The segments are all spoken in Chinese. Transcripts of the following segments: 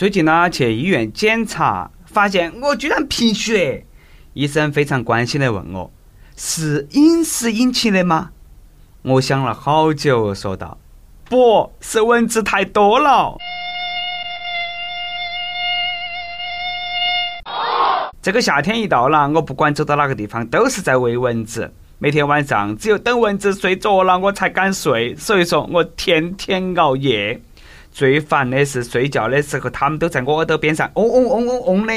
最近呢，去医院检查，发现我居然贫血。医生非常关心的问我：“是饮食引起的吗？”我想了好久，说道：“不是蚊子太多了。”这个夏天一到了，我不管走到哪个地方，都是在喂蚊子。每天晚上，只有等蚊子睡着了，我才敢睡。所以说我天天熬夜。最烦的是睡觉的时候，他们都在我耳朵边上嗡嗡嗡嗡嗡的。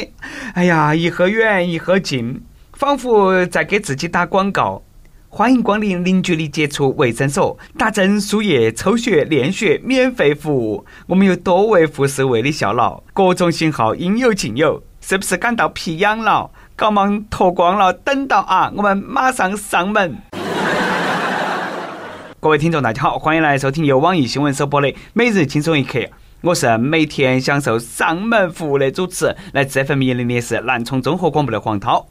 哎呀，一会远一会近，仿佛在给自己打广告。欢迎光临零距离接触卫生所，打针、输液、抽血、验血，免费服务。我们有多位护士为你效劳，各种型号应有尽有。是不是感到皮痒了？赶忙脱光了，等到啊，我们马上上门。各位听众，大家好，欢迎来收听由网易新闻首播的《每日轻松一刻》，我是每天享受上门服务的主持，来自 FM 一零的是南充综合广播的黄涛。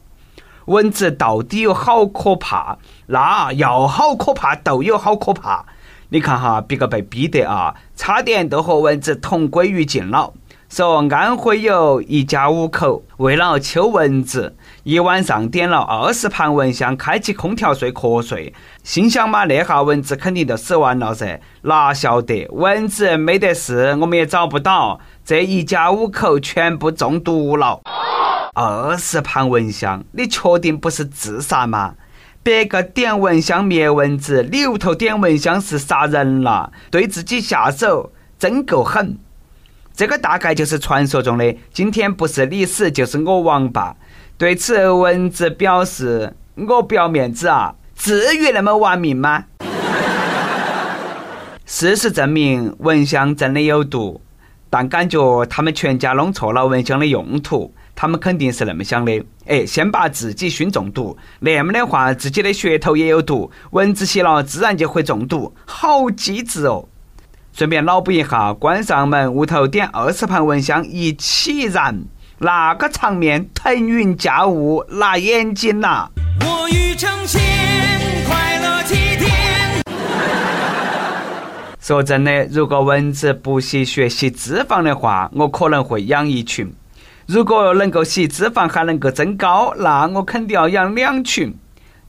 蚊子到底有好可怕？那要好可怕都有好可怕。你看哈，别个被逼得啊，差点都和蚊子同归于尽了。说安徽有一家五口为了秋蚊子，一晚上点了二十盘蚊香，开起空调睡瞌睡。心想嘛，那下蚊子肯定就死完了噻。哪晓得蚊子没得事，我们也找不到，这一家五口全部中毒了。二十盘蚊香，你确定不是自杀吗？别个点蚊香灭蚊子，里头点蚊香是杀人了，对自己下手真够狠。这个大概就是传说中的“今天不是你死，就是我亡”吧。对此，蚊子表示：“我不要面子啊，至于那么玩命吗？” 事实证明，蚊香真的有毒，但感觉他们全家弄错了蚊香的用途。他们肯定是那么想的：哎，先把自己熏中毒，那么的话，自己的血头也有毒，蚊子吸了自然就会中毒，好机智哦！顺便脑补一下，关上门，屋头点二十盘蚊香一起燃，那个场面腾云驾雾，辣眼睛呐！我欲成仙，快乐几天。说真的，如果蚊子不吸血吸脂肪的话，我可能会养一群。如果能够吸脂肪还能够增高，那我肯定要养两群。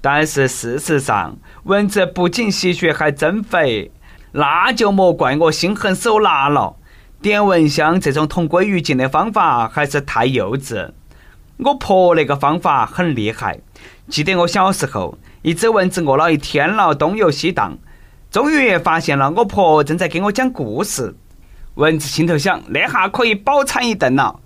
但是事实上，蚊子不仅吸血还增肥。那就莫怪我心狠手辣了。点蚊香这种同归于尽的方法还是太幼稚。我婆那个方法很厉害。记得我小时候，一只蚊子饿了一天了，东游西荡，终于发现了我婆正在给我讲故事。蚊子心头想，那下可以饱餐一顿了。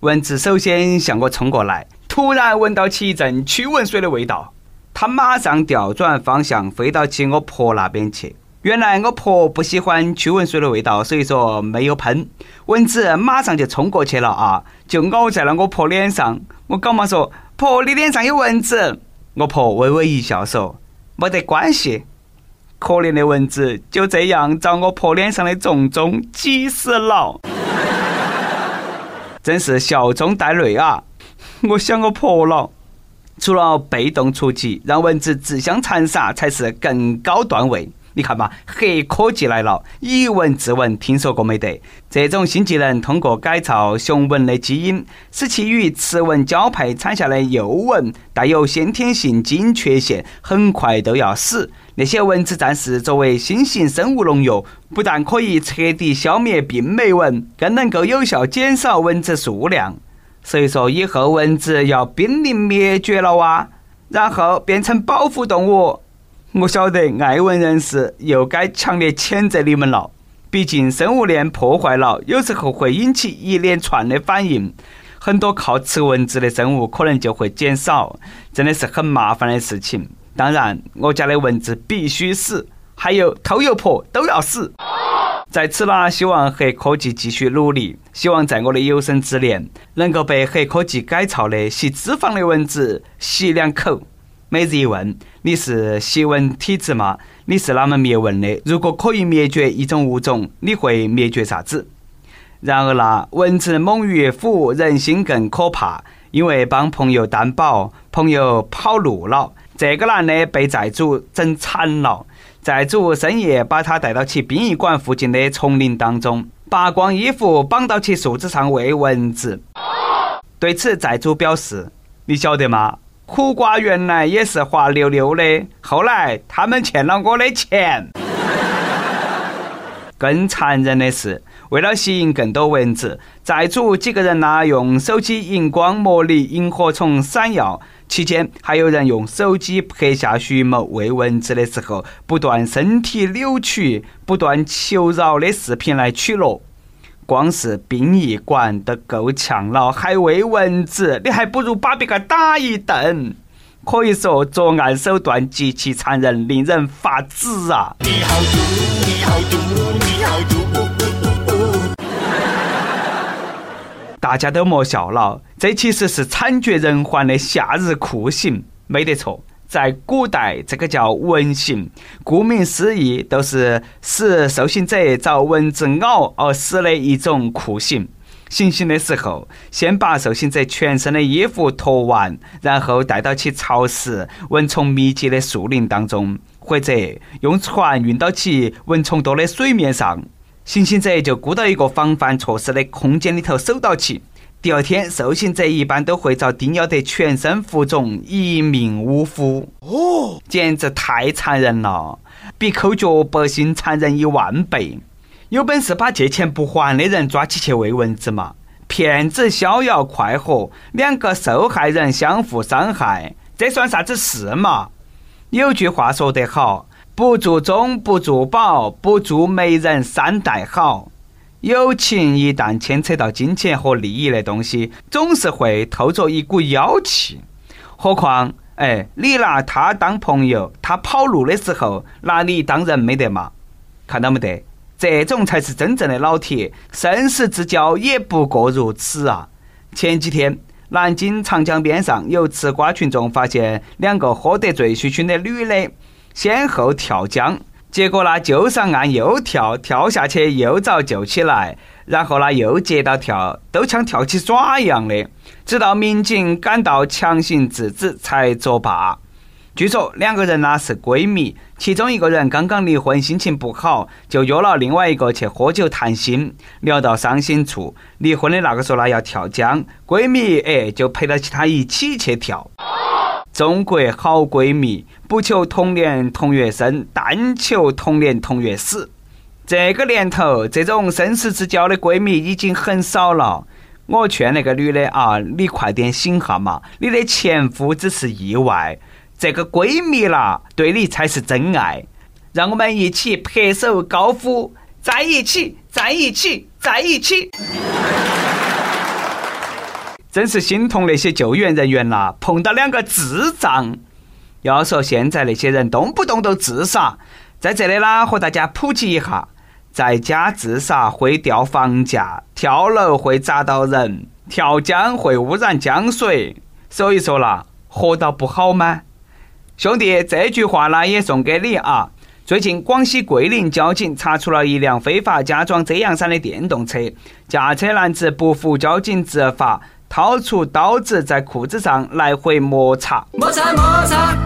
蚊子首先向我冲过来，突然闻到起一阵驱蚊水的味道，它马上调转方向飞到起我婆那边去。原来我婆不喜欢驱蚊水的味道，所以说没有喷。蚊子马上就冲过去了啊，就咬在了我婆脸上。我赶忙说：“婆，你脸上有蚊子。”我婆微微一笑说：“没得关系。”可怜的蚊子就这样遭我婆脸上的种种挤死了，真是笑中带泪啊！我想我婆了。除了被动出击，让蚊子自相残杀才是更高段位。你看嘛，黑科技来了，以蚊治蚊，听说过没得？这种新技能通过改造雄蚊的基因，使其与雌蚊交配产下的幼蚊带有先天性基因缺陷，很快都要死。那些蚊子战士作为新型生物农药，不但可以彻底消灭病媒蚊，更能够有效减少蚊子数量。所以说，以后蚊子要濒临灭绝了哇！然后变成保护动物。我晓得爱蚊人士又该强烈谴责你们了。毕竟生物链破坏了，有时候会引起一连串的反应，很多靠吃蚊子的生物可能就会减少，真的是很麻烦的事情。当然，我家的蚊子必须死，还有偷油婆都要死。在此呢，希望黑科技继续努力，希望在我的有生之年，能够被黑科技改造的吸脂肪的蚊子吸两口。每日一问：你是吸蚊体质吗？你是哪门灭蚊的？如果可以灭绝一种物种，你会灭绝啥子？然而啦，蚊子猛于虎，人心更可怕。因为帮朋友担保，朋友跑路了，这个男的被债主整惨了。债主深夜把他带到其殡仪馆附近的丛林当中，扒光衣服绑到其树枝上喂蚊子。对此，债主表示：“你晓得吗？苦瓜原来也是滑溜溜的，后来他们欠了我的钱。”更残忍的是，为了吸引更多蚊子，债主几个人呢用手机荧光模拟萤火虫闪耀，期间还有人用手机拍下徐某喂蚊子的时候不断身体扭曲、不断求饶的视频来取乐。光是殡仪馆都够呛了，还喂蚊子，你还不如把别个打一顿。可以说作案手段极其残忍，令人发指啊！大家都莫笑了，这其实是惨绝人寰的夏日酷刑，没得错。在古代，这个叫蚊刑，顾名思义，都是使受刑者遭蚊子咬而死的一种酷刑。行刑的时候，先把受刑者全身的衣服脱完，然后带到其潮湿、蚊虫密集的树林当中，或者用船运到其蚊虫多的水面上。行刑者就箍到一个防范措施的空间里头守到起。第二天，受刑者一般都会遭叮咬得全身浮肿，一命呜呼。哦，简直太残忍了，比抠脚百姓残忍一万倍。有本事把借钱不还的人抓起去喂蚊子嘛！骗子逍遥快活，两个受害人相互伤害，这算啥子事嘛？有句话说得好：“不做忠，不做宝，不做媒人三代好。”友情一旦牵扯到金钱和利益的东西，总是会透着一股妖气。何况，哎，你拿他当朋友，他跑路的时候拿你当人没得嘛？看到没得？这种才是真正的老铁，生死之交也不过如此啊！前几天，南京长江边上有吃瓜群众发现两个喝得醉醺醺的女的先后跳江，结果呢就上岸又跳，跳下去又遭救起来，然后呢又接到跳，都像跳起耍一样的，直到民警赶到强行制止才作罢。据说两个人呢是闺蜜，其中一个人刚刚离婚，心情不好，就约了另外一个去喝酒谈心。聊到伤心处，离婚的那个说呢要跳江，闺蜜哎就陪到其他一起去跳。中国好闺蜜，不求同年同月生，但求同年同月死。这个年头，这种生死之交的闺蜜已经很少了。我劝那个女的啊，你快点醒哈嘛，你的前夫只是意外。这个闺蜜啦，对你才是真爱。让我们一起拍手高呼：在一起，在一起，在一起！真是心痛那些救援人员啦，碰到两个智障。要说现在那些人动不动都自杀，在这里啦，和大家普及一下：在家自杀会掉房价，跳楼会砸到人，跳江会污染江水。所以说啦，活到不好吗？兄弟，这句话呢也送给你啊！最近，广西桂林交警查出了一辆非法加装遮阳伞的电动车，驾车男子不服交警执法，掏出刀子在裤子上来回摩擦。摩擦摩擦。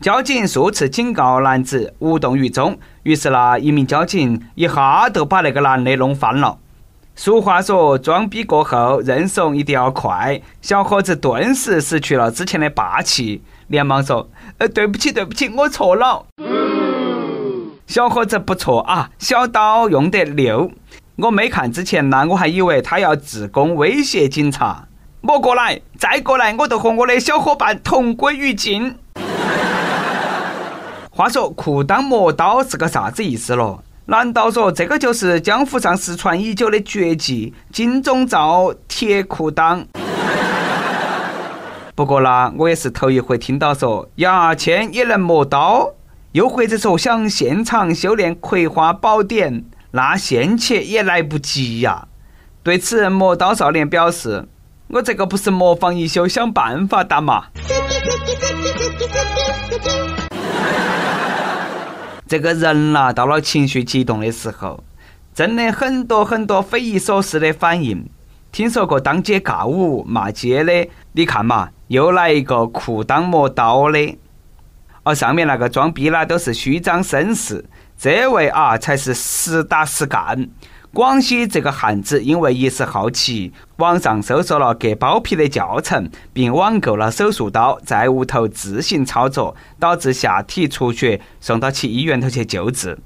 交警数次警告男子无动于衷，于是呢，一名交警一下就把那个男的弄翻了。俗话说，装逼过后认怂一定要快。小伙子顿时失去了之前的霸气，连忙说：“呃，对不起，对不起，我错了。”小伙子不错啊，小刀用得溜。我没看之前呢，我还以为他要自宫威胁警察。莫过来，再过来，我就和我的小伙伴同归于尽。话说，裤裆磨刀是个啥子意思咯？难道说这个就是江湖上失传已久的绝技——金钟罩铁裤裆？不过啦，我也是头一回听到说牙签也能磨刀，又或者说想现场修炼葵花宝典，那现切也来不及呀。对此，磨刀少年表示：“我这个不是模仿一休，想办法打嘛。”这个人呐，到了情绪激动的时候，真的很多很多匪夷所思的反应。听说过当街尬舞骂街的，你看嘛，又来一个裤裆磨刀的。而上面那个装逼啦，都是虚张声势，这位啊才是实打实干。广西这个汉子因为一时好奇，网上搜索了割包皮的教程，并网购了手术刀，在屋头自行操作，导致下体出血，送到其医院头去救治。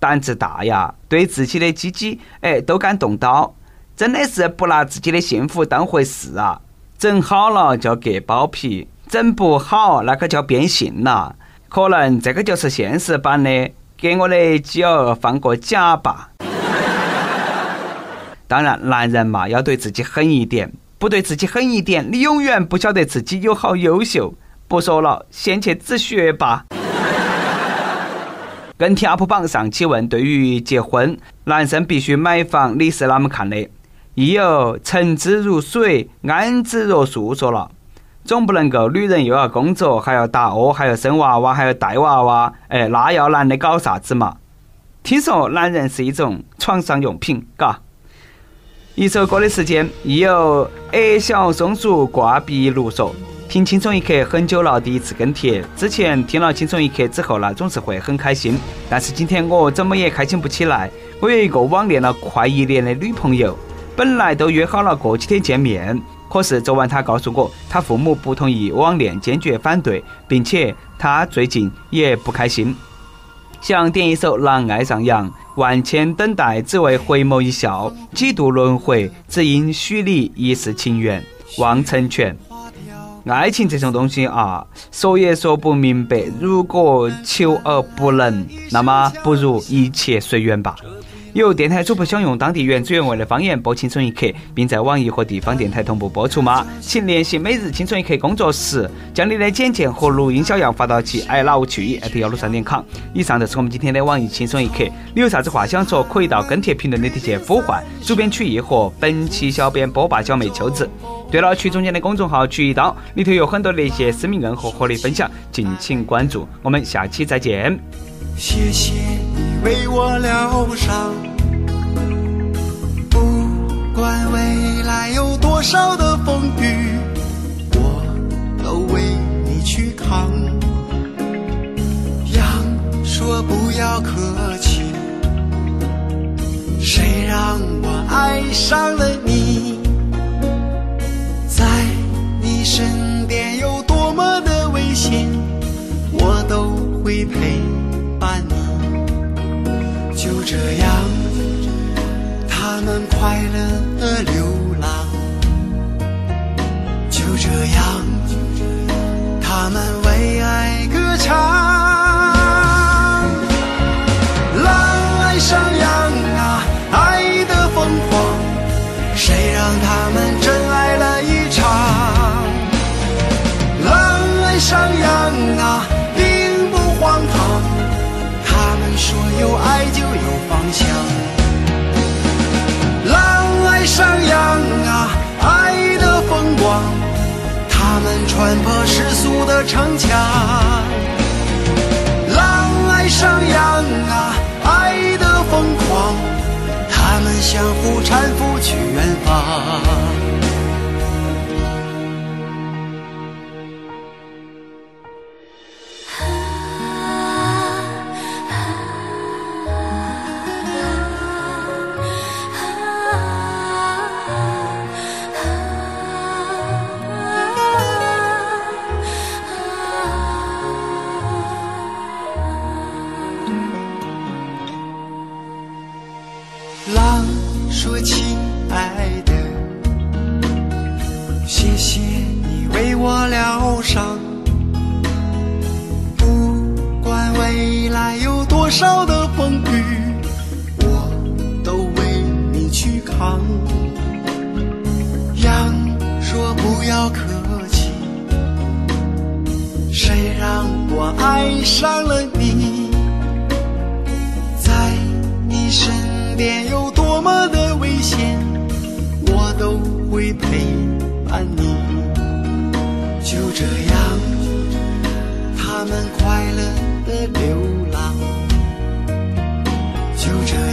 胆子大呀，对自己的鸡鸡哎都敢动刀，真的是不拿自己的幸福当回事啊！整好了叫割包皮。整不好，那可叫变性了。可能这个就是现实版的，给我的鸡儿放个假吧。当然，男人嘛，要对自己狠一点，不对自己狠一点，你永远不晓得自己有好优秀。不说了，先去止血吧。跟帖 UP 榜上期问：对于结婚，男生必须买房，你是啷么看的？亦有沉之如水，安之若素说了。总不能够女人又要工作，还要打窝，还要生娃娃，还要带娃娃，哎，那要男的搞啥子嘛？听说男人是一种床上用品，嘎。一首歌的时间，亦有矮小松鼠挂壁炉说：听轻松一刻很久了，第一次跟帖。之前听了轻松一刻之后呢，总是会很开心，但是今天我怎么也开心不起来。我有一个网恋了快一年的女朋友，本来都约好了过几天见面。可是昨晚他告诉我，他父母不同意网恋，坚决反对，并且他最近也不开心。想点一首《狼爱上羊》，万千等待只为回眸一笑，几度轮回只因许你一世情缘。望成全。爱情这种东西啊，说也说不明白。如果求而不能，那么不如一切随缘吧。有电台主播想用当地原汁原味的方言播《青春一刻》，并在网易和地方电台同步播出吗？请联系每日《青春一刻》工作室，将你的简介和录音小样发到其 i love 去 at 幺六三点 com。以上就是我们今天的网易《青春一刻》，你有啥子话想说，可以到跟帖评论里底下呼唤主编曲艺和本期小编波霸小妹秋子。对了，曲中间的公众号曲一刀里头有很多的一些私密硬核和你分享，敬请关注。我们下期再见。谢谢为我疗伤，不管未来有多少的风雨，我都为你去扛。羊说不要客气，谁让我爱上了你？快乐。穿破世俗的城墙。狼爱上羊啊，爱的疯狂，他们相互搀扶去远方。快乐的流浪。就这。